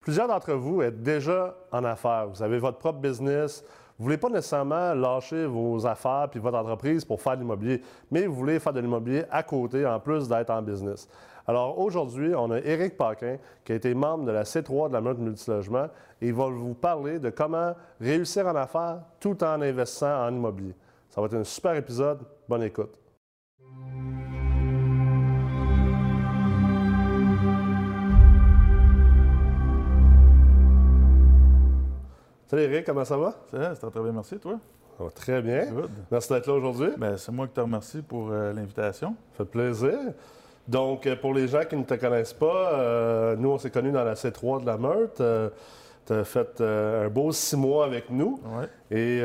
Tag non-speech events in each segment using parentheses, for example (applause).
Plusieurs d'entre vous êtes déjà en affaires. Vous avez votre propre business. Vous voulez pas nécessairement lâcher vos affaires puis votre entreprise pour faire de l'immobilier, mais vous voulez faire de l'immobilier à côté en plus d'être en business. Alors aujourd'hui, on a Éric Paquin qui a été membre de la C3 de la Meute Multilogement et il va vous parler de comment réussir en affaires tout en investissant en immobilier. Ça va être un super épisode. Bonne écoute. Salut Eric, comment ça va? Ça va, très bien, merci, toi? Ça va très bien. Merci d'être là aujourd'hui. Ben, c'est moi qui te remercie pour euh, l'invitation. Ça fait plaisir. Donc, euh, pour les gens qui ne te connaissent pas, euh, nous, on s'est connus dans la C3 de la Meurthe. tu as fait un beau six mois avec nous. Ouais. Et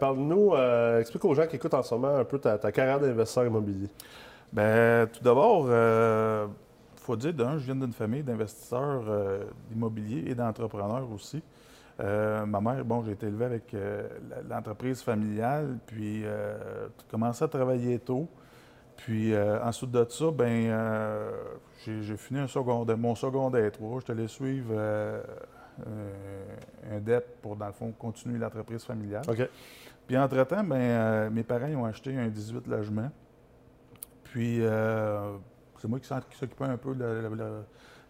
parle-nous, explique aux gens qui écoutent en ce moment un peu ta, carrière d'investisseur immobilier. Bien, tout d'abord, il faut dire, d'un, je viens d'une famille d'investisseurs immobiliers et d'entrepreneurs aussi. Euh, ma mère, bon, j'ai été élevé avec euh, l'entreprise familiale, puis euh, commencé à travailler tôt. Puis ensuite de ça, ben, j'ai fini un secondaire, mon secondaire 3. Je allé suivre un DEP pour, dans le fond, continuer l'entreprise familiale. Puis entre-temps, ben, mes parents ont acheté un 18 logements. Puis c'est moi qui, s'occupais un peu de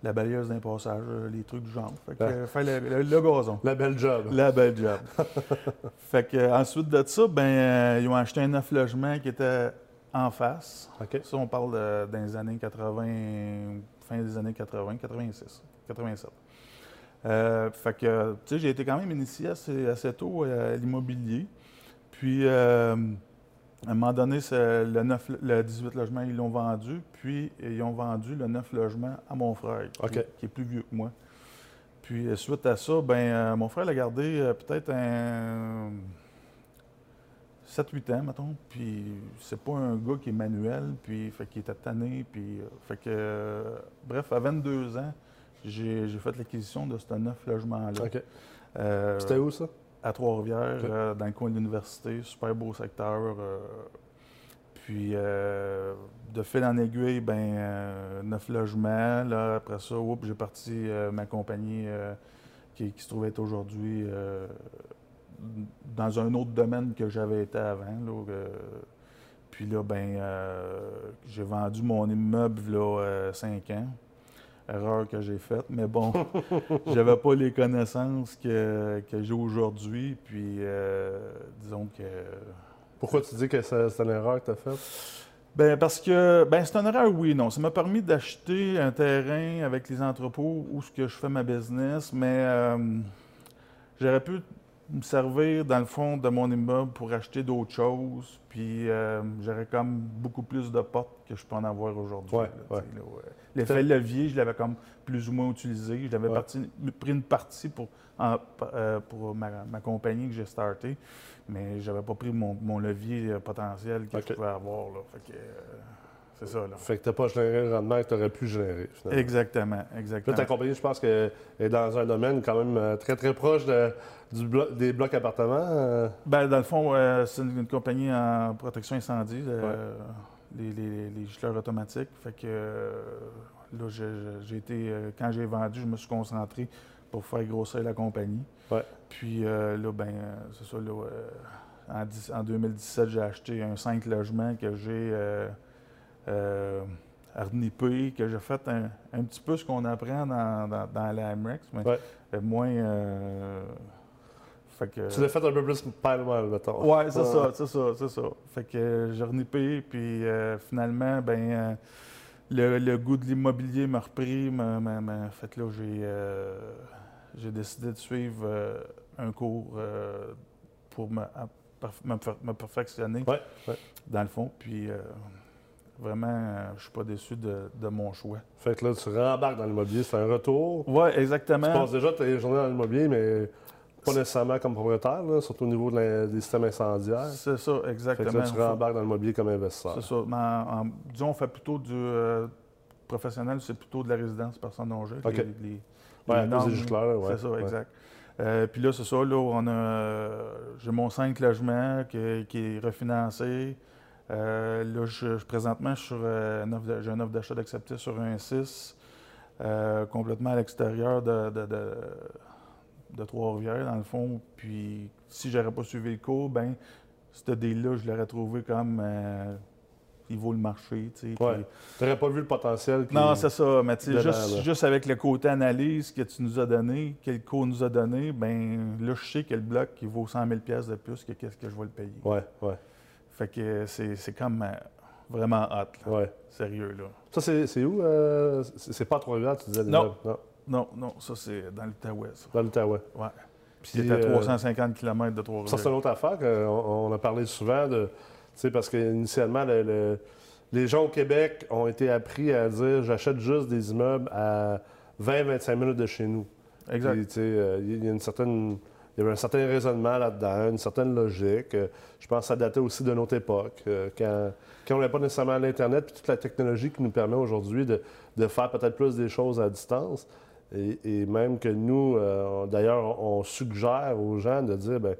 la balayeuse d'un passage, euh, les trucs du genre. Fait que, euh, le, gazon. La belle job. La belle job. (laughs) fait que, euh, ensuite de ça, ben, ils ont acheté un neuf logement qui était en face. Ça, on parle des années 80, fin des années 80, 86, 87. fait que, tu sais, j'ai été quand même initié assez, assez tôt à l'immobilier. Puis, à un moment donné, le, 9, le 18 logements, ils l'ont vendu, puis ils ont vendu le 9 logements à mon frère, qui, est plus vieux que moi. Puis euh, suite à ça, ben euh, mon frère l'a gardé euh, peut-être un 7-8 ans, mettons. Puis c'est pas un gars qui est manuel, puis fait qu'il était tanné, puis fait que bref, à 22 ans, j'ai fait l'acquisition de ce 9 logements-là. C'était où ça? À Trois-Rivières, euh, dans le coin de l'université. Super beau secteur. Euh, puis, euh, de fil en aiguille, ben neuf logements. Là, après ça, j'ai parti ma compagnie qui, se trouvait aujourd'hui dans un autre domaine que j'avais été avant. puis là, ben, j'ai vendu mon immeuble là, cinq ans erreur que j'ai faite. Mais bon, (laughs) j'avais pas les connaissances que, j'ai aujourd'hui. Puis, euh, disons que. Pourquoi tu dis que c'est une erreur que tu as faite? Ben parce que ben c'est une erreur, oui, non. Ça m'a permis d'acheter un terrain avec les entrepôts où ce que je fais ma business, mais euh, j'aurais pu me servir, dans le fond, de mon immeuble pour acheter d'autres choses. Puis euh, j'aurais comme beaucoup plus de portes que je peux en avoir aujourd'hui. L'effet levier, je l'avais comme plus ou moins utilisé. J'avais pris une partie pour, euh, pour ma, compagnie que j'ai startée, mais j'avais pas pris mon, levier euh, potentiel que je pouvais avoir. Là. Fait que, c'est ça. Là. Fait que tu n'as pas généré le rendement que tu aurais pu générer. Finalement. Exactement, exactement. Là, ta compagnie, je pense qu'elle est dans un domaine quand même euh, très, très proche du des blocs appartements. Euh. Ben, dans le fond, euh, c'est une, compagnie en protection incendie, les, les, automatiques. Fait que là, j'ai été, quand j'ai vendu, je me suis concentré pour faire grossir la compagnie. Puis là, ben, c'est ça, là, en, en, 2017, j'ai acheté un 5 logements que j'ai euh, que j'ai fait un, petit peu ce qu'on apprend dans, dans, dans l'AMREX, mais euh, moins. Euh, fait que, tu l'as fait un peu plus pile mettons. Oui, c'est ça, c'est ça, c'est ça. Fait que j'ai renipé, puis euh, finalement, ben le, goût de l'immobilier m'a repris. m'a, fait là, j'ai, j'ai décidé de suivre un cours pour me, me, perfectionner, dans le fond. Puis Vraiment, euh, je ne suis pas déçu de, mon choix. Fait que là, tu rembarques dans l'immobilier, c'est un retour. Oui, exactement. Tu passes déjà tes journées dans l'immobilier, mais pas nécessairement comme propriétaire, surtout au niveau des systèmes incendiaires. C'est ça, exactement. Fait que là, tu rembarques dans l'immobilier comme investisseur. C'est ça. Mais disons, on fait plutôt du euh, professionnel, c'est plutôt de la résidence personne âgée. OK. Les, les, c'est juste clair. Ouais. C'est ça, exact. Euh, puis là, c'est ça, là, on a, j'ai mon 5 logements qui, qui est refinancé. Euh, là, je, présentement, je sur, euh, j'ai un offre d'achat d'accepter sur un 6. euh, complètement à l'extérieur de, de, de, de Trois-Rivières, dans le fond. Puis si j'aurais pas suivi le cours, ben ce deal-là, je l'aurais trouvé comme euh, il vaut le marché. tu sais. Ouais. N'aurais pas vu le potentiel. non, c'est ça. Mais tu sais, juste, avec le côté analyse que tu nous as donné, que le cours nous a donné, ben là, je sais que le bloc, il vaut 100 000 pièces de plus que qu'est-ce que je vais le payer. Ouais, ouais, Fait que c'est c'est comme euh, vraiment hot, là. ouais. Sérieux, là. Ça, c'est c'est où? euh, c'est c'est pas à Trois-Rivières, tu disais? Non. déjà? Non, Non, non, ça, c'est dans l'Outaouais, ça. dans l'Outaouais. Ouais. Puis, Puis, à euh, 350 km de Ça, c'est une Trois-Rivières. autre affaire qu'on on a parlé souvent de. Tu sais, parce qu'initialement, le- le- les gens au Québec ont été appris à dire j'achète juste des immeubles à 20-25 minutes de chez nous. Exact. Euh, il y a une certaine. Il y avait un certain raisonnement là-dedans, une certaine logique. Euh, Je pense que ça datait aussi de notre époque, euh, quand, on n'avait pas nécessairement l'Internet puis toute la technologie qui nous permet aujourd'hui de, faire peut-être plus des choses à distance. Et, même que nous, euh, d'ailleurs, on, suggère aux gens de dire, ben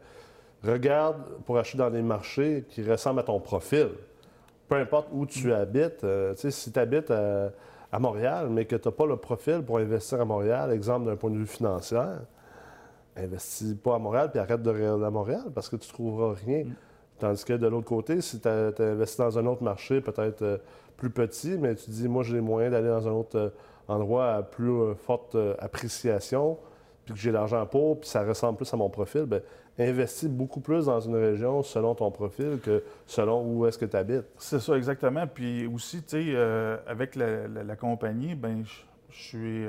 regarde pour acheter dans des marchés qui ressemblent à ton profil. Peu importe où tu habites, si tu habites à, à Montréal, mais que tu n'as pas le profil pour investir à Montréal, exemple d'un point de vue financier, investis pas à Montréal puis arrête de regarder à Montréal parce que tu ne trouveras rien. Tandis que de l'autre côté, si tu as, investi dans un autre marché, peut-être euh, plus petit, mais tu dis, moi, j'ai les moyens d'aller dans un autre euh, endroit à plus euh, forte euh, appréciation, puis que j'ai l'argent pour, puis ça ressemble plus à mon profil, bien, investis beaucoup plus dans une région selon ton profil que selon où est-ce que tu habites. C'est ça, exactement. Puis aussi, tu sais, euh, avec la, la- la compagnie, ben je je suis.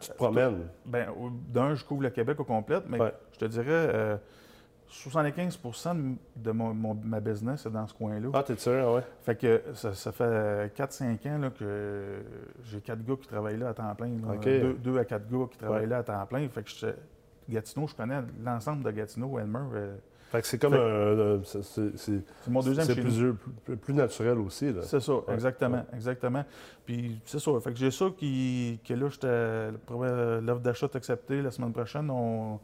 Euh, Tu te promènes. ben, d'un, je couvre le Québec au complet, mais Ouais. je te dirais, euh, 75 de, de mon, mon- ma business est dans ce coin-là. Ah, t'es sûr, ouais? Fait que ça, ça fait 4-5 ans là, que j'ai quatre gars qui travaillent là à temps plein. là. OK. Deux, deux à quatre gars qui travaillent Ouais. là à temps plein. Fait que je- Gatineau, je connais l'ensemble de Gatineau, Elmer. euh, Fait que c'est comme un. un- c'est- c'est mon deuxième c'est plus, plus, plus naturel aussi. C'est ça, exactement, exactement. Puis c'est ça. Fait que j'ai ça qui, que là, euh, l'offre d'achat est acceptée. La semaine prochaine, on,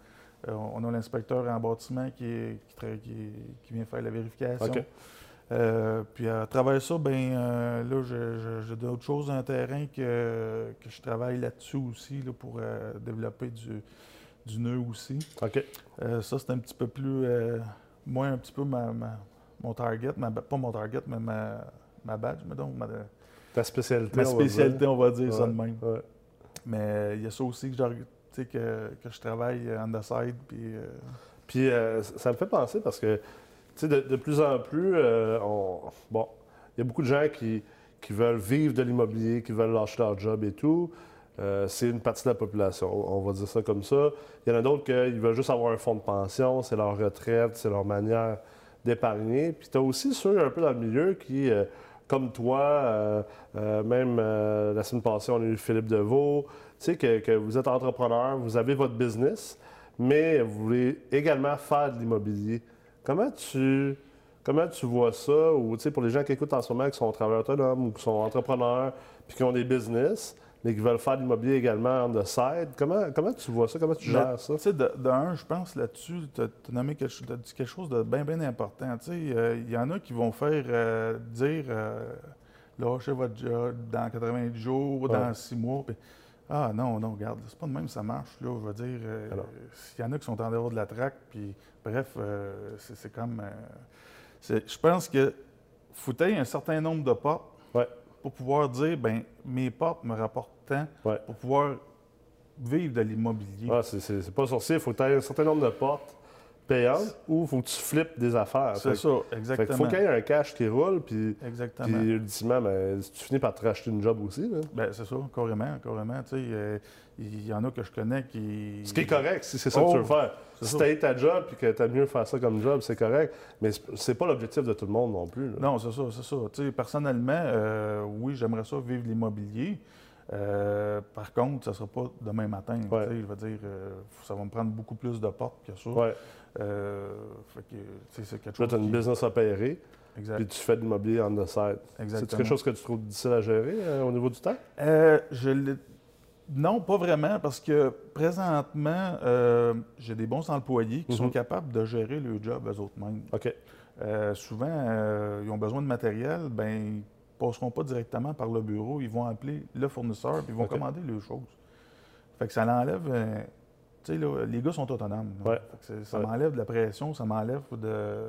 euh, on a l'inspecteur en bâtiment qui, est- qui, qui- qui vient faire la vérification. OK. Euh, puis à travers ça, ben euh, là, je- je- j'ai d'autres choses dans le terrain que, que je travaille là-dessus aussi là, pour euh, développer du, du nœud aussi. OK. Euh, ça, c'est un petit peu plus. euh, moi, un petit peu ma, ma- mon target, ma- pas mon target, mais ma, ma badge, mais donc, ma, Ta spécialité. ma on va dire. spécialité, on va dire ça de même. ouais. Mais euh, il y a ça aussi que, que, que je travaille on the side. Puis, euh, Puis euh, ça me fait penser parce que, tu sais, de, de plus en plus, euh, on- bon, il y a beaucoup de gens qui, qui veulent vivre de l'immobilier, qui veulent lâcher leur job et tout. Euh, c'est une partie de la population, on va dire ça comme ça. Il y en a d'autres qui veulent juste avoir un fonds de pension, c'est leur retraite, c'est leur manière d'épargner. Puis tu as aussi ceux un peu dans le milieu qui, euh, comme toi, euh, même la semaine passée, on a eu Philippe Deveau, tu sais, que, que vous êtes entrepreneur, vous avez votre business, mais vous voulez également faire de l'immobilier. Comment tu, comment tu vois ça, ou pour les gens qui écoutent en ce moment, qui sont travailleurs autonomes ou qui sont entrepreneurs, puis qui ont des business, mais qui veulent faire de l'immobilier également on the side, comment, comment tu vois ça? Comment tu gères ça? Tu sais, de, de un, je pense là-dessus, tu as, t'as dit quelque chose de bien, bien important. Tu sais, euh, il y en a qui vont faire euh, dire euh, lâchez votre job dans 90 jours, dans Ouais. 6 mois. ah non, non, regarde, c'est pas de même ça marche. Là, je veux dire, euh, il y en a qui sont en dehors de la traque, puis bref, euh, c'est comme. je pense que faut un certain nombre de portes Ouais. pour pouvoir dire ben mes portes me rapportent Ouais. pour pouvoir vivre de l'immobilier. Ah, c'est- pas sorcier, il faut que tu aies un certain nombre de portes payantes ou il faut que tu flippes des affaires. C'est ça, Fait exactement. faut qu'il y ait un cash qui roule, puis, Exactement. puis ultimement, ben, tu finis par te racheter une job aussi. Ben, c'est ça, carrément, carrément. Tu sais, euh, il y en a que je connais qui. Ce qui est correct, si c'est ça que tu veux Oh, faire. c'est Si tu ta job et que tu as mieux faire ça comme job, c'est correct. Mais c'est- pas l'objectif de tout le monde non plus. là. Non, c'est ça, c'est ça. Tu sais, personnellement, euh, oui, j'aimerais ça vivre de l'immobilier. Euh, par contre, ça ne sera pas demain matin. Ouais. Je veux dire, euh, ça va me prendre beaucoup plus de portes que ça. Ouais. Euh, fait que, c'est quelque Là, chose. tu as une qui- business à opérer, Exact. puis tu fais de l'immobilier on the side. C'est quelque chose que tu trouves difficile à gérer au niveau du temps? Je Non, pas vraiment, parce que présentement, j'ai des bons employés qui sont Mhm. capables de gérer le job eux autres mêmes. OK. Souvent, ils ont besoin de matériel, ben passeront pas directement par le bureau. Ils vont appeler le fournisseur puis ils vont commander les choses. Fait que ça l'enlève. euh, tu sais, là, les gars sont autonomes. Ouais. Fait que c'est- ça Ouais. m'enlève de la pression, ça m'enlève de,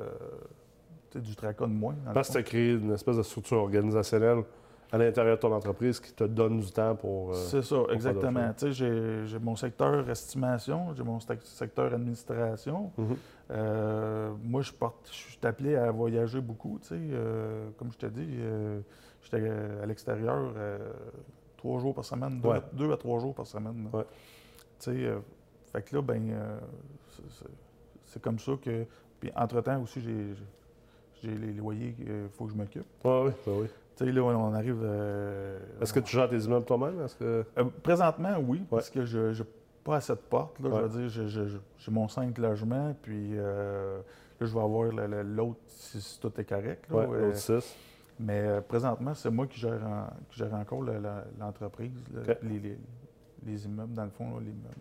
du tracas de moins. Parce que as créé une espèce de structure organisationnelle à l'intérieur de ton entreprise qui te donne du temps pour. euh, C'est ça, exactement. Tu sais, j'ai- j'ai mon secteur estimation, j'ai mon sec- secteur administration. Mhm. Euh, moi, je porte, je suis appelé à voyager beaucoup. Tu sais, euh, comme je te dis, j'étais à l'extérieur trois jours par semaine, deux, Ouais. deux à trois jours par semaine. Ouais. Tu sais, fait que là, ben, c'est- c'est- c'est comme ça que. Puis entre-temps aussi, j'ai j'ai les loyers qu'il faut que je m'occupe. Ouais, oui, ben oui. Tu sais, là, on arrive. euh, Est-ce que tu gères tes immeubles toi-même? Que... euh, présentement, oui, parce que je n'ai pas assez de portes. Là, Ouais. Je veux dire, j'ai- mon cinq logements, puis euh, là, je vais avoir l'autre si, si tout est correct. là. Ouais, l'autre 6. mais présentement, c'est moi qui gère, en- qui gère encore l'entreprise, les, les- les immeubles, dans le fond, là, les immeubles.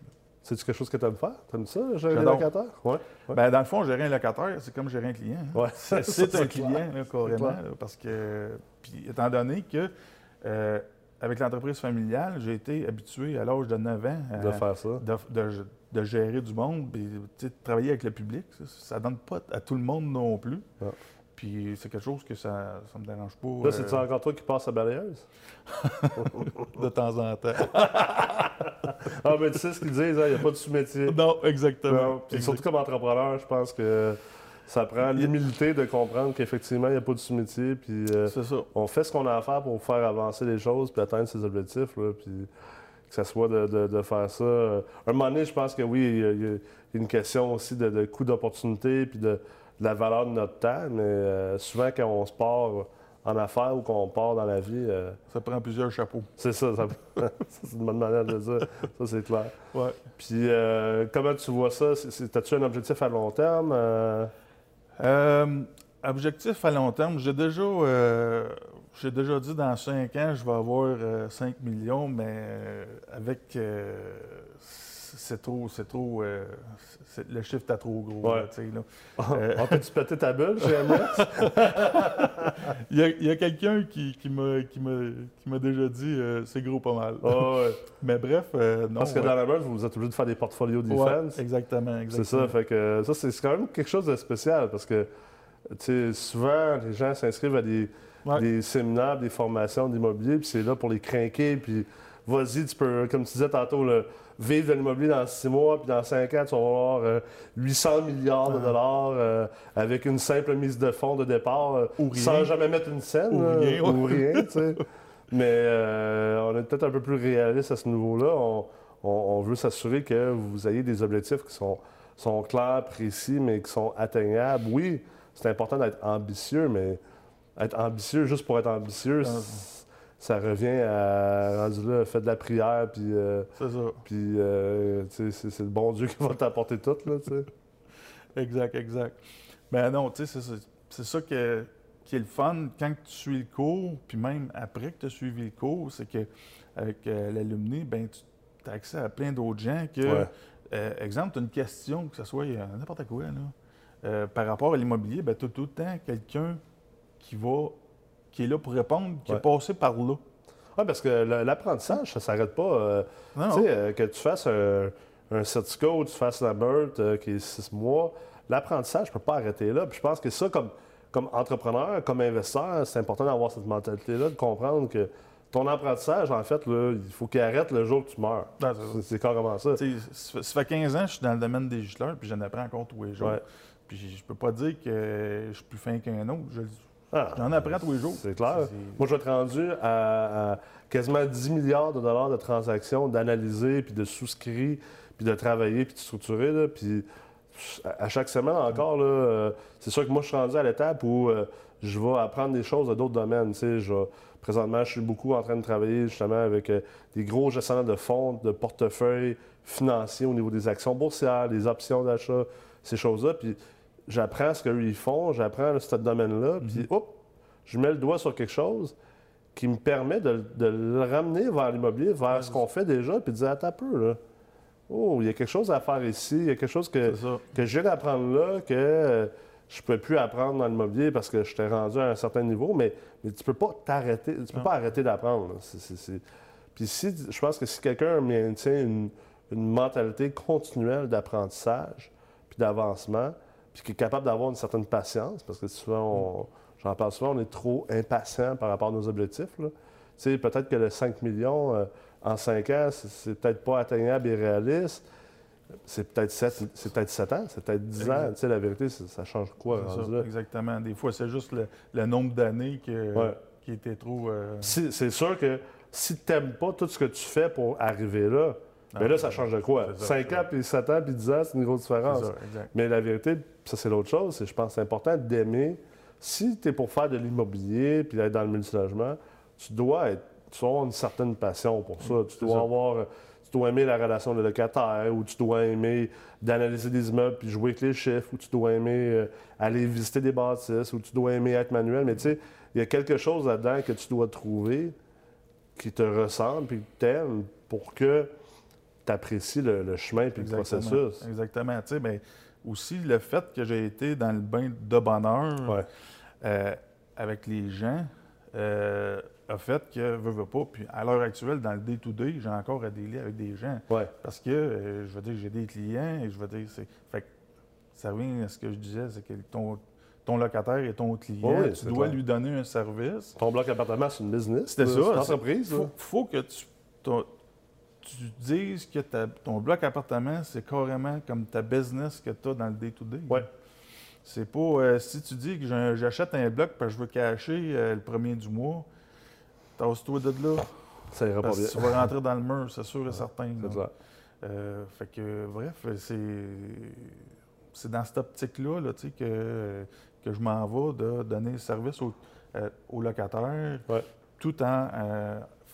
C'est-tu quelque chose que tu aimes faire? T'aimes ça, gérer J'adore. locataires? Ouais. Ouais. Ben, dans le fond, gérer un locataire, c'est comme gérer un client. hein. Ouais. C'est un client, là, carrément. là, parce que, puis étant donné que, euh, avec l'entreprise familiale, j'ai été habitué à l'âge de 9 ans à, De faire ça. de, de- de gérer du monde, puis de travailler avec le public. Ça, ça donne pas à tout le monde non plus. Ah. Puis c'est quelque chose que ça ne me dérange pas Là, c'est-tu euh, encore toi qui passes à balayeuse? (laughs) de temps en temps. (laughs) Ah, mais tu sais ce qu'ils disent, hein, il n'y a pas de sous-métier. non, exactement. Non, Puis surtout comme entrepreneur, je pense que ça prend l'humilité de comprendre qu'effectivement, il n'y a pas de sous-métier. Puis euh, C'est ça. on fait ce qu'on a à faire pour faire avancer les choses puis atteindre ses objectifs. Là, puis que ce soit de, de- de faire ça. un moment donné, je pense que oui, il y a, il y a une question aussi de, de coût d'opportunité puis de, de la valeur de notre temps. Mais euh, souvent, quand on se part en affaires ou qu'on part dans la vie, euh, Ça prend plusieurs chapeaux. c'est ça. ça- (laughs) c'est une bonne manière de dire. Ça, c'est clair. Ouais. Puis euh, comment tu vois ça? As-tu un objectif à long terme? Euh, objectif à long terme, j'ai déjà, j'ai déjà dit dans 5 ans, je vais avoir euh, 5 millions, mais avec. C'est trop. C'est trop euh, c'est- le chiffre est trop gros. Ouais. là, tu sais, là. Euh, On peut-tu péter ta bulle chez? (laughs) Il y a, il y a quelqu'un qui, qui m'a qui m'a- qui m'a déjà dit euh, c'est gros pas mal. Ah ouais. (laughs) Mais bref, euh, non. Parce que ouais. dans la meute, vous êtes obligé de faire des portfolios defense. exactement, exactement. c'est ça. Fait que ça, c'est quand même quelque chose de spécial parce que, tu sais, souvent, les gens s'inscrivent à des, des séminaires, des formations d'immobilier, puis c'est là pour les craquer, puis vas-y, tu peux, comme tu disais tantôt, là, vivre de l'immobilier dans six mois, puis dans cinq ans, tu vas avoir euh, 800 milliards de Ouais. dollars euh, avec une simple mise de fonds de départ, euh, Ou rien. sans jamais mettre une scène, Ou rien, ouais. ou rien, tu sais. Mais euh, on est peut-être un peu plus réaliste à ce niveau-là. On, on- on veut s'assurer que vous ayez des objectifs qui sont, sont clairs, précis, mais qui sont atteignables. Oui, c'est important d'être ambitieux, mais être ambitieux juste pour être ambitieux, Ah. Ça revient à rendu là, fais de la prière, puis, euh, C'est ça. puis euh, c'est, c'est le bon Dieu (laughs) qui va t'apporter tout, là, tu sais. Exact, exact. Mais non, tu sais, c'est ça- c'est ça que- qui est le fun quand tu suis le cours, puis même après que tu as suivi le cours, c'est que avec euh, l'alumni, ben tu as accès à plein d'autres gens que, Ouais. euh, exemple, tu as une question, que ce soit n'importe quoi, là, par rapport à l'immobilier, ben tu as tout le temps quelqu'un qui va qui est là pour répondre, qui Ouais. est passé par là. Ouais, parce que l'apprentissage, ça s'arrête pas. euh, Non, euh, que tu fasses un, un certificat ou tu fasses la meurtre euh, qui est six mois, l'apprentissage ne peut pas arrêter là. Puis je pense que ça, comme, comme entrepreneur, comme investisseur, c'est important d'avoir cette mentalité-là, de comprendre que ton apprentissage, en fait, là, il faut qu'il arrête le jour que tu meurs. Non, c'est carrément ça. Ça fait- ça fait 15 ans que je suis dans le domaine des gicleurs, puis j'en apprends encore tous les jours. Ouais. Puis je peux pas dire que je suis plus fin qu'un autre. Je- Ah, J'en apprends tous les jours. C'est clair. Moi, je vais être rendu à, à quasiment 10 milliards de dollars de transactions, d'analyser, puis de souscrire, puis de travailler, puis de structurer. là. Puis à chaque semaine encore, euh, c'est sûr que moi, je suis rendu à l'étape où euh, je vais apprendre des choses de d'autres domaines. Je présentement, je suis beaucoup en train de travailler justement avec euh, des gros gestionnaires de fonds, de portefeuilles financiers au niveau des actions boursières, des options d'achat, ces choses-là. Puis j'apprends ce qu'eux ils font, j'apprends ce domaine-là, puis hop, je mets le doigt sur quelque chose qui me permet de, de le ramener vers l'immobilier, vers ce qu'on fait déjà, puis de dire, attends un peu, là. Oh, il y a quelque chose à faire ici, il y a quelque chose que, que je viens d'apprendre là, que euh, je ne pouvais plus apprendre dans l'immobilier parce que j'étais rendu à un certain niveau, mais, mais tu ne peux pas t'arrêter, tu peux Non. pas arrêter d'apprendre. Puis si, je pense que si quelqu'un maintient une, une mentalité continuelle d'apprentissage, puis d'avancement, puis qui est capable d'avoir une certaine patience, parce que souvent, on- j'en parle souvent, on est trop impatient par rapport à nos objectifs. là. Tu sais, peut-être que le 5 millions euh, en 5 ans, c'est- peut-être pas atteignable et réaliste. C'est peut-être 7, c'est peut-être 7 ans, c'est peut-être 10 ans. Tu sais, la vérité, ça change quoi ça, là? exactement. Des fois, c'est juste le, le nombre d'années Ouais. qui était trop. euh, Si- C'est sûr que si tu n'aimes pas tout ce que tu fais pour arriver là, non, bien là, ça change de quoi? c'est ça, 5 c'est ans, puis 7 ans, puis 10 ans, c'est une grosse différence. ça. Mais la vérité, ça c'est l'autre chose, c'est je pense que c'est important d'aimer. Si tu es pour faire de l'immobilier puis être dans le multilogement, tu dois être, tu dois avoir une certaine passion pour ça. Tu dois ça. avoir, tu dois aimer la relation de locataire, ou tu dois aimer d'analyser des immeubles puis jouer avec les chiffres, ou tu dois aimer euh, aller visiter des bâtisses, ou tu dois aimer être manuel. Mais tu sais, il y a quelque chose là-dedans que tu dois trouver qui te ressemble puis que pour que tu apprécies le, le chemin puis le Exactement. processus. Exactement. Tu sais, mais aussi le fait que j'ai été dans le bain de bonheur Ouais. euh, avec les gens euh, a fait que, veux, veux pas, puis à l'heure actuelle, dans le day-to-day, j'ai encore à délai avec des gens. Ouais. Parce que, euh, je veux dire, j'ai des clients et je veux dire, c'est. Fait que ça revient à ce que je disais, c'est que ton, ton locataire est ton client. Oui, tu dois clair. lui donner un service. Ton bloc appartement, c'est une business. C'était ça, C'est une entreprise. Il faut, faut que tu, ton- tu dises que ta- ton bloc appartement, c'est carrément comme ta business que tu as dans le day-to-day. Ouais. C'est pas euh, si tu dis que j'achète un bloc parce que je veux cacher euh, le premier du mois, tasse-toi de là. Ça ira pas bien. tu vas rentrer dans le mur, c'est sûr et certain. C'est clair. Euh, fait que, bref, c'est, c'est dans cette optique-là là, que, que je m'en vais de donner service aux, aux locataires Ouais. tout en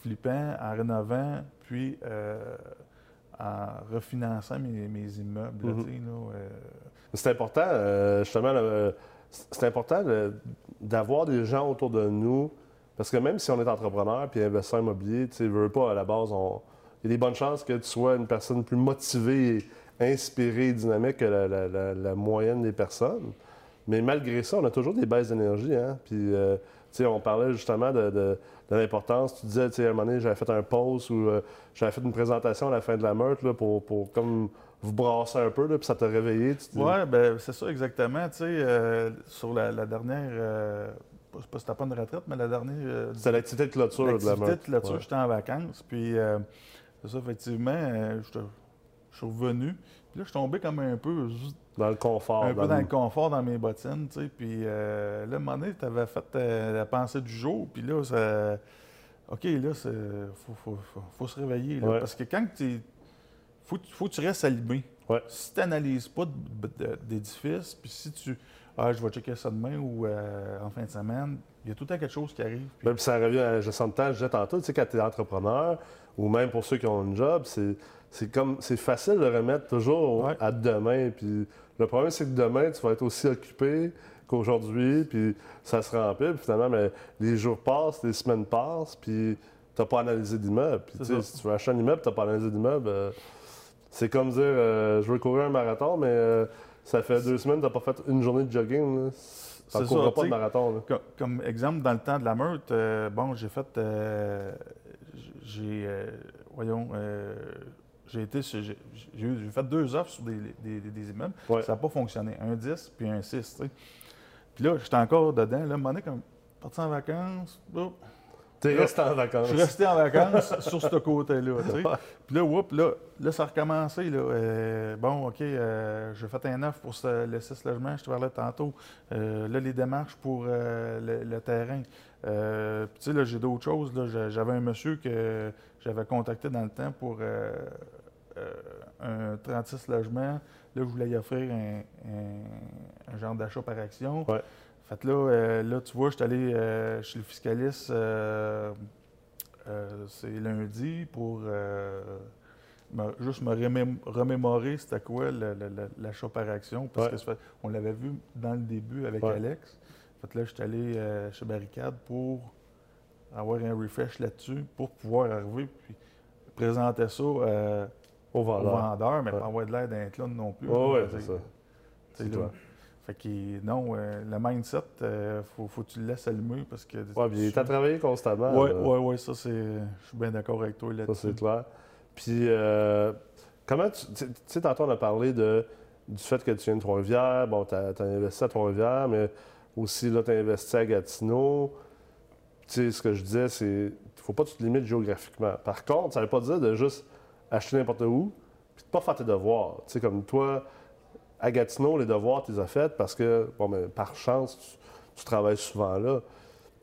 flippant, en rénovant, puis euh, en refinançant mes, mes immeubles. Mhm. euh, C'est important, euh, justement, le- c'est important d'avoir des gens autour de nous, parce que même si on est entrepreneur puis investisseur immobilier, tu sais, veux pas, à la base, on- il y a des bonnes chances que tu sois une personne plus motivée, inspirée, dynamique que la, la- la- la moyenne des personnes. Mais malgré ça, on a toujours des baisses d'énergie. Hein? Puis, euh, sais, on parlait justement de, de- de l'importance. Tu disais, tu sais, à un moment donné, j'avais fait un post ou euh, j'avais fait une présentation à la fin de la meurtre là, pour, pour comme vous brasser un peu, là, puis ça t'a réveillé. Tu Ouais, ben c'est ça exactement. Tu sais, euh, sur la, la dernière, euh, pas- c'est pas c'était pas une retraite, mais la dernière euh, C'était l'activité de clôture de la l'activité meurtre. de clôture, Ouais. j'étais en vacances, puis c'est ça, effectivement, je je suis revenu, puis là, je suis tombé comme un peu, juste Dans le confort. un peu dans le- confort dans mes bottines, tu sais, puis euh, là, à un moment donné, tu avais fait euh, la pensée du jour, puis là, ça... OK, là, c'est... Faut, faut, faut, faut se réveiller, là, Ouais. parce que quand tu... Faut, faut que tu restes allumé. Ouais. Si tu n'analyses pas d'édifice, puis si tu... Ah, je vais checker ça demain ou euh, en fin de semaine, il y a tout le temps quelque chose qui arrive. puis- Même si ça revient à la gestion de temps, je disais tantôt, tu sais, quand tu es entrepreneur, ou même pour ceux qui ont un job, c'est, c'est comme c'est facile de remettre toujours Ouais. à demain. Puis le problème, c'est que demain, tu vas être aussi occupé qu'aujourd'hui, puis ça se remplit. Puis finalement, mais les jours passent, les semaines passent, puis tu n'as pas analysé d'immeuble. Puis si tu veux acheter un immeuble, tu n'as pas analysé d'immeuble, euh, c'est comme dire euh, je veux courir un marathon, mais euh, ça fait deux semaines que tu n'as pas fait une journée de jogging. Ne ça, tu pas de marathon. là. Co- Comme, exemple, dans le temps de la meute, euh, bon, j'ai fait. j'ai. voyons. J'ai été. J'ai fait deux offres sur des, des- des- immeubles. Ouais. Ça n'a pas fonctionné. Un 10 puis un 6, tu sais. Puis là, j'étais encore dedans. Là, comme. Parti en vacances. hop, Tu es Là, resté en vacances. je suis resté en vacances (laughs) sur ce côté-là. Puis là, whoop, là, là, ça a recommencé. Là. Euh, bon, OK, euh, j'ai fait un offre pour ce- le 6 logements, je te parlais tantôt. Euh, là, les démarches pour le, le terrain. Puis tu sais, là, j'ai d'autres choses. J'avais un monsieur que j'avais contacté dans le temps pour un 36 logements. Là, je voulais y offrir un, un- un genre d'achat par action. Ouais. Fait que là, euh, là, tu vois, je suis allé euh, chez le fiscaliste, euh, euh, c'est lundi, pour euh, juste me remé- remémorer c'était quoi l'achat par action. Parce Ouais. que fait- on l'avait vu dans le début avec Ouais. Alex. Fait que là, je suis allé euh, chez Barricade pour avoir un refresh là-dessus, pour pouvoir arriver puis présenter ça euh, Au au vendeur. vendeur, mais Ouais. pas de l'air d'un clown non plus. Oui, oui, c'est ça. C'est toi. Fait que non, euh, le mindset, il faut, faut que tu le laisses allumer parce que. Ouais, puis tu as travaillé constamment. Oui, oui, oui, ça c'est. Je suis bien d'accord avec toi Ça, là-dessus. c'est clair. Puis, euh, comment tu. Tu sais, tantôt, on a parlé de, du fait que tu viens de Trois-Rivières. Bon, tu as, investi à Trois-Rivières, mais aussi, là, tu as investi à Gatineau. Tu sais, ce que je disais, c'est. Il faut pas que tu te limites géographiquement. Par contre, ça ne veut pas dire de juste acheter n'importe où, puis de pas faire tes devoirs. Tu sais, comme toi, à Gatineau, les devoirs, tu les as faits parce que, bon, ben, par chance, tu, travailles souvent là.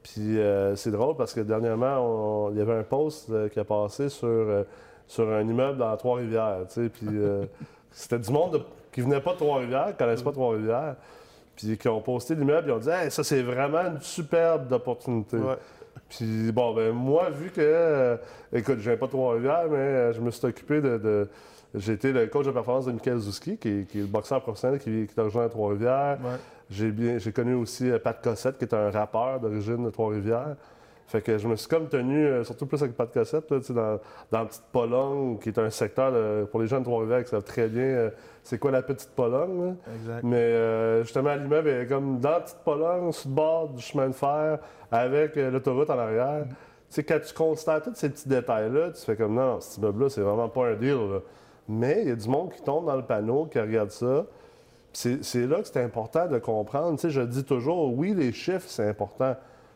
Puis euh, c'est drôle parce que dernièrement, il y avait un post euh, qui a passé sur, euh, sur un immeuble dans Trois-Rivières. tu sais, Puis (laughs) c'était du monde de- qui venait pas de Trois-Rivières, qui connaissait pas Trois-Rivières. Puis qui ont posté l'immeuble, ils ont dit Hey, ça, c'est vraiment une superbe opportunité. Puis bon, ben moi, vu que, euh, écoute, je viens pas de Trois-Rivières, mais euh, je me suis occupé de. de- j'ai été le coach de performance de Michael Zouski, qui, est- qui est le boxeur professionnel qui, qui t'a rejoint à Trois-Rivières. Ouais. J'ai bien, j'ai connu aussi euh, Pat Cossette, qui est un rappeur d'origine de Trois-Rivières. Fait que je me suis comme tenu, euh, surtout plus avec Pat Cossette, là, tu sais, dans, dans la petite Pologne, qui est un secteur de- pour les jeunes de Trois-Rivières qui savent très bien euh, c'est quoi la petite Pologne. là. Exact. Mais euh, justement, l'immeuble est comme dans la petite Pologne, sur le bord du chemin de fer, avec euh, l'autoroute en arrière. Tu sais, quand tu constates tous ces petits détails-là, tu fais comme non, cet immeuble-là, c'est vraiment pas un deal. là. Mais il y a du monde qui tombe dans le panneau, qui regarde ça. Puis C'est c'est là que c'est important de comprendre. Tu sais, je dis toujours, oui, les chiffres, c'est important.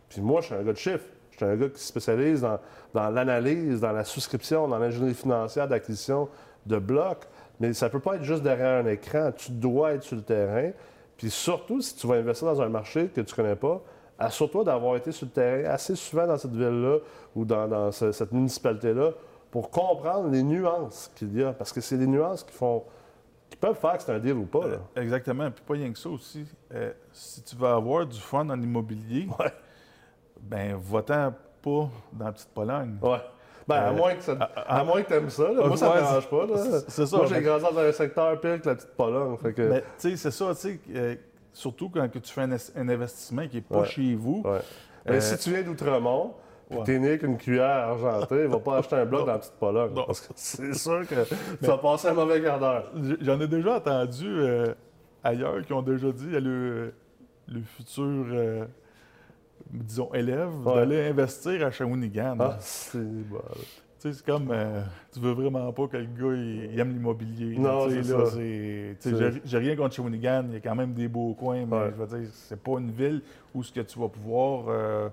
Puis moi, je suis un gars de chiffres. Je suis un gars qui se spécialise dans, dans l'analyse, dans la souscription, dans l'ingénierie financière d'acquisition de blocs. Mais ça ne peut pas être juste derrière un écran. Tu dois être sur le terrain. Puis surtout, si tu vas investir dans un marché que tu ne connais pas, assure-toi d'avoir été sur le terrain assez souvent dans cette ville-là ou dans, dans ce- cette municipalité-là pour comprendre les nuances qu'il y a. Parce que c'est les nuances qui font qui peuvent faire que c'est un deal ou pas. là. Euh, Exactement. Puis pas rien que ça aussi. Euh, si tu veux avoir du fun en immobilier, Ouais. Ben va-t'en pas dans la petite Pologne. Ouais. Ben, à Euh, moins que ça, à- à, moins que t'aimes ça, là. Moi, ça me ouais, dérange pas. Là. c'est- ça, Moi, j'ai grandi dans un secteur pire que la petite Pologne. Fait que... Mais tu sais, c'est ça, tu sais, euh, surtout quand que tu fais un, es- un investissement qui n'est pas Ouais. chez vous. Ouais. Mais Euh, si tu viens d'Outremont, puis t'es né avec une cuillère argentée, va pas acheter un bloc dans la petite Pologne. Non. Parce que c'est sûr que (laughs) tu vas passer un mauvais quart d'heure. J'en ai déjà entendu euh, ailleurs qui ont déjà dit le, le futur, euh, disons, élève Ouais. d'aller investir à Shawinigan. Ah, c'est bon. Tu sais, c'est comme, euh, tu veux vraiment pas que le gars, il, il aime l'immobilier. Non, Tu c'est là, ça. tu J'ai rien contre Shawinigan, il y a quand même des beaux coins, mais Ouais. je veux dire, c'est pas une ville où ce que tu vas pouvoir euh,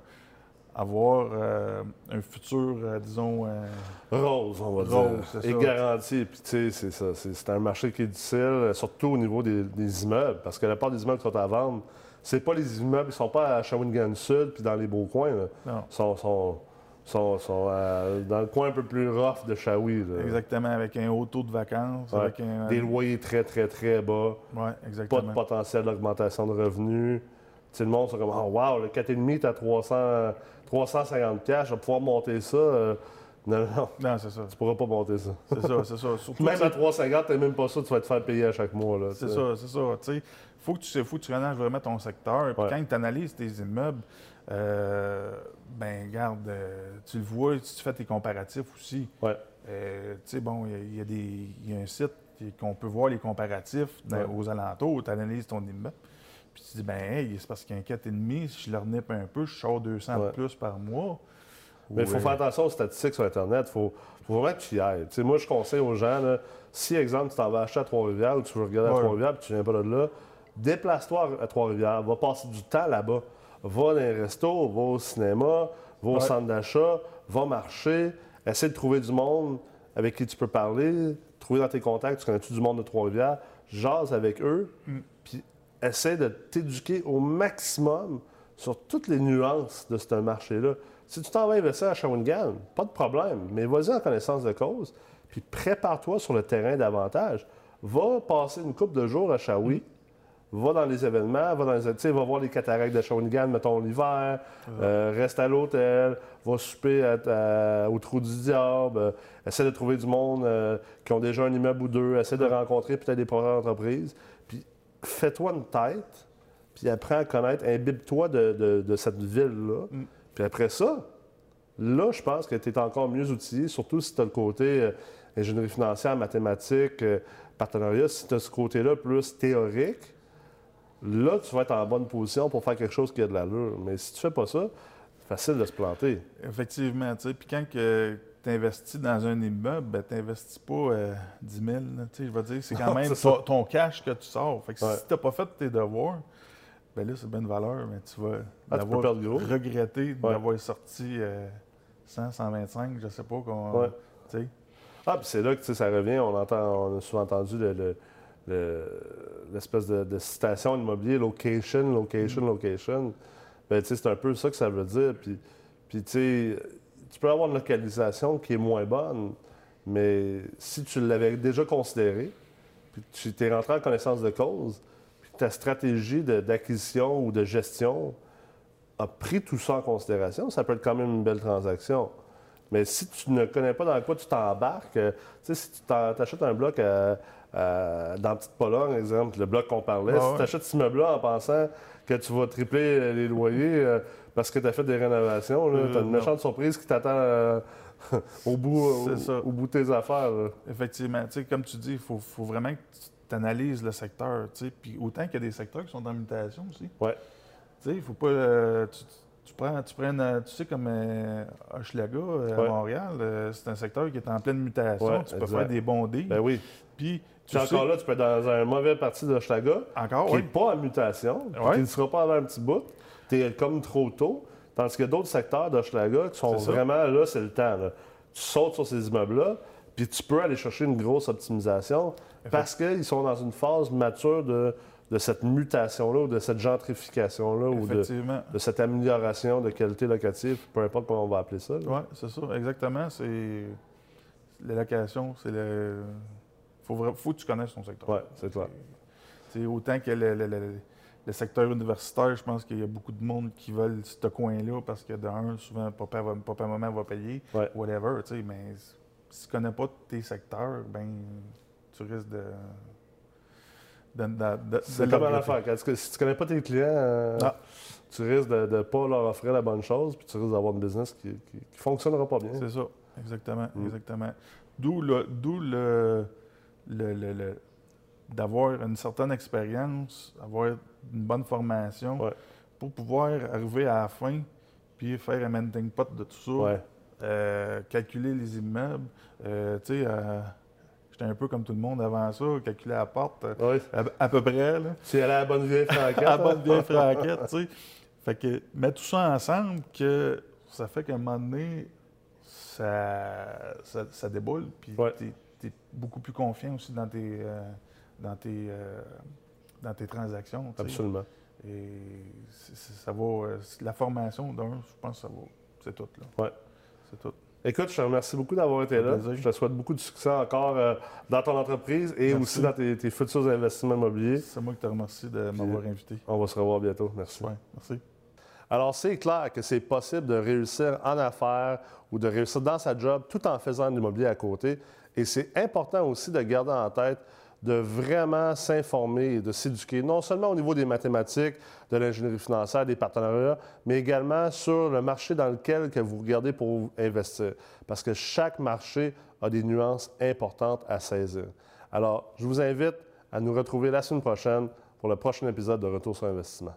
avoir euh, un futur, euh, disons, euh, Rose, on va Rose, dire. c'est Et ça. garanti. Puis, tu sais, c'est ça. C'est un marché qui est difficile, surtout au niveau des, des immeubles. Parce que la part des immeubles qui sont à vendre, c'est pas les immeubles, ils sont pas à Shawinigan Sud puis dans les beaux coins. Là. non, Ils sont, sont, sont, sont, euh, dans le coin un peu plus rough de Shawi. là. exactement, avec un haut taux de vacances, Ouais. avec un... Des loyers très, très, très bas. Ouais, Pas exactement. de potentiel d'augmentation de revenus. Tu sais, le monde, c'est comme, oh, wow, le 4,5 est à 300, 350 cash, je vais pouvoir monter ça. Euh, non, non, Non, c'est ça. tu pourras pas monter ça. C'est ça, c'est ça. (laughs) Surtout, Même à 350, t'es même pas ça, tu vas te faire payer à chaque mois. C'est ça, c'est ça. Tu sais, faut que tu sais, faut que tu connaisses vraiment ton secteur. Puis Ouais. quand tu analyses tes immeubles, euh, ben garde, euh, tu le vois, si tu fais tes comparatifs aussi. Ouais. Euh, tu sais, bon, il y a- il y, a des- il y a un site qu'on peut voir les comparatifs dans- Ouais. aux alentours, tu analyses ton immeuble. Puis tu dis, ben, hey, c'est parce qu'il y a un 4,5, si je le renipe un peu, je sors 200 de plus par mois. Mais il faut faire attention aux statistiques sur Internet. Il faut, faut vraiment que tu y ailles. Tu moi, je conseille aux gens, là, si, exemple, tu t'en vas acheter à Trois-Rivières ou tu veux regarder à. Trois-Rivières puis tu viens pas de là, déplace-toi à Trois-Rivières, va passer du temps là-bas. Va dans les restos, va au cinéma, va au Ouais. centre d'achat, va marcher, essaie de trouver du monde avec qui tu peux parler, trouver dans tes contacts, tu connais-tu du monde de Trois-Rivières, jase avec eux, Mm. puis essaie de t'éduquer au maximum sur toutes les nuances de ce marché-là. Si tu t'en vas investir à Shawinigan, pas de problème, mais vas-y en connaissance de cause, puis prépare-toi sur le terrain davantage. Va passer une couple de jours à Shawi, va dans les événements, va dans les, va voir les cataractes de Shawinigan, mettons l'hiver, euh, reste à l'hôtel, va souper à- à- au Trou du Diable, euh, essaie de trouver du monde euh, qui ont déjà un immeuble ou deux, essaie de rencontrer peut-être des projets d'entreprise, puis fais-toi une tête, puis apprends à connaître, imbibe-toi de, de- de cette ville-là. Mm. Puis après ça, là, je pense que tu es encore mieux outillé, surtout si tu as le côté ingénierie financière, mathématiques, partenariat. Si tu as ce côté-là plus théorique, là, tu vas être en bonne position pour faire quelque chose qui a de l'allure. Mais si tu fais pas ça, c'est facile de se planter. Effectivement, tu sais. Puis quand que tu investis dans un immeuble, ben, tu n'investis pas euh, 10 000. là, tu sais, je veux dire, c'est quand Non, (laughs) même ton, ton cash que tu sors. Fait que Ouais. si tu n'as pas fait tes devoirs, ben là, c'est bien de valeur, mais tu vas Ah, tu Ouais. d'avoir sorti euh, 100, 125, je sais pas. Ouais. Ah, puis c'est là que ça revient. On, entend, on a souvent entendu le- le- le- l'espèce de, de citation immobilier, location, location, location. Ben, c'est un peu ça que ça veut dire. Puis, puis tu peux avoir une localisation qui est moins bonne, mais si tu l'avais déjà considéré, puis tu t'es rentré en connaissance de cause, puis ta stratégie d'acquisition ou de gestion a pris tout ça en considération, ça peut être quand même une belle transaction. Mais si tu ne connais pas dans quoi tu t'embarques, euh, tu sais, si tu t'achètes un bloc à- à- dans Petite Pologne, exemple, le bloc qu'on parlait, Ah si tu achètes cet immeuble-là en pensant que tu vas tripler les loyers euh, parce que tu as fait des rénovations, Euh, tu as une non. méchante surprise qui t'attend euh, (laughs) au, bout, au, bout de tes affaires. là. Effectivement, comme tu dis, il faut, faut vraiment que tu analyses le secteur. Puis autant qu'il y a des secteurs qui sont en mutation aussi. Ouais. Il faut pas. euh, tu, tu prends, tu, prends, euh, tu sais, comme euh, Hochelaga euh, à. Montréal, euh, c'est un secteur qui est en pleine mutation. Ouais, tu peux exact. faire des bons deals. Ben oui. Puis, sais, encore là, tu peux être dans un mauvais parti de Schlaga. encore, qui n'est oui. pas en mutation, puis Ouais. qui ne sera pas avant un petit bout, tu es comme trop tôt. Tandis qu'il y a d'autres secteurs d'Hochelaga qui sont vraiment là, c'est le temps. là. Tu sautes sur ces immeubles-là, puis tu peux aller chercher une grosse optimisation parce qu'ils sont dans une phase mature de, de cette mutation-là ou de cette gentrification-là ou de, de cette amélioration de qualité locative, peu importe comment on va appeler ça. Oui, c'est ça, exactement. C'est la location, c'est le. Faut, faut que tu connaisses ton secteur. Ouais, c'est toi. C'est autant que le, le- le- le secteur universitaire, je pense qu'il y a beaucoup de monde qui veulent ce coin-là parce que d'un, souvent, papa, va, papa maman va payer, Ouais. whatever, tu sais, mais si tu connais pas tes secteurs, ben tu risques de. de, de, de- de C'est comme à l'affaire. Si tu connais pas tes clients, euh, Ah. tu risques de ne pas leur offrir la bonne chose, puis tu risques d'avoir une business qui ne fonctionnera pas bien. C'est ça, exactement, Mm. exactement. D'où le, d'où le, le- le- le- d'avoir une certaine expérience, avoir une bonne formation Ouais. pour pouvoir arriver à la fin puis faire un melting pot de tout ça, Ouais. euh, calculer les immeubles. euh, tu sais, euh, j'étais un peu comme tout le monde avant ça, calculer la porte Ouais. à, à peu près. Là. Allé à la bonne vieille franquette. (laughs) à hein? bonne vieille franquette, (laughs) tu sais. Fait que mettre tout ça ensemble, que ça fait qu'à un moment donné, ça, ça, ça déboule, puis. Tu es, beaucoup plus confiant aussi dans tes, euh, dans tes, euh, dans tes transactions. Absolument. Et ça va, euh, la formation d'un, je pense que ça va, c'est tout. Là. Ouais. C'est tout. Écoute, je te remercie beaucoup d'avoir été là. plaisir. Je te souhaite beaucoup de succès encore euh, dans ton entreprise et Merci. aussi dans tes, tes futurs investissements immobiliers. C'est moi qui te remercie de m'avoir invité. On va se revoir bientôt. Merci. Ouais, merci. Alors, c'est clair que c'est possible de réussir en affaires ou de réussir dans sa job tout en faisant de l'immobilier à côté. Et c'est important aussi de garder en tête de vraiment s'informer et de s'éduquer, non seulement au niveau des mathématiques, de l'ingénierie financière, des partenariats, mais également sur le marché dans lequel que vous regardez pour investir. Parce que chaque marché a des nuances importantes à saisir. Alors, je vous invite à nous retrouver la semaine prochaine pour le prochain épisode de Retour sur investissement.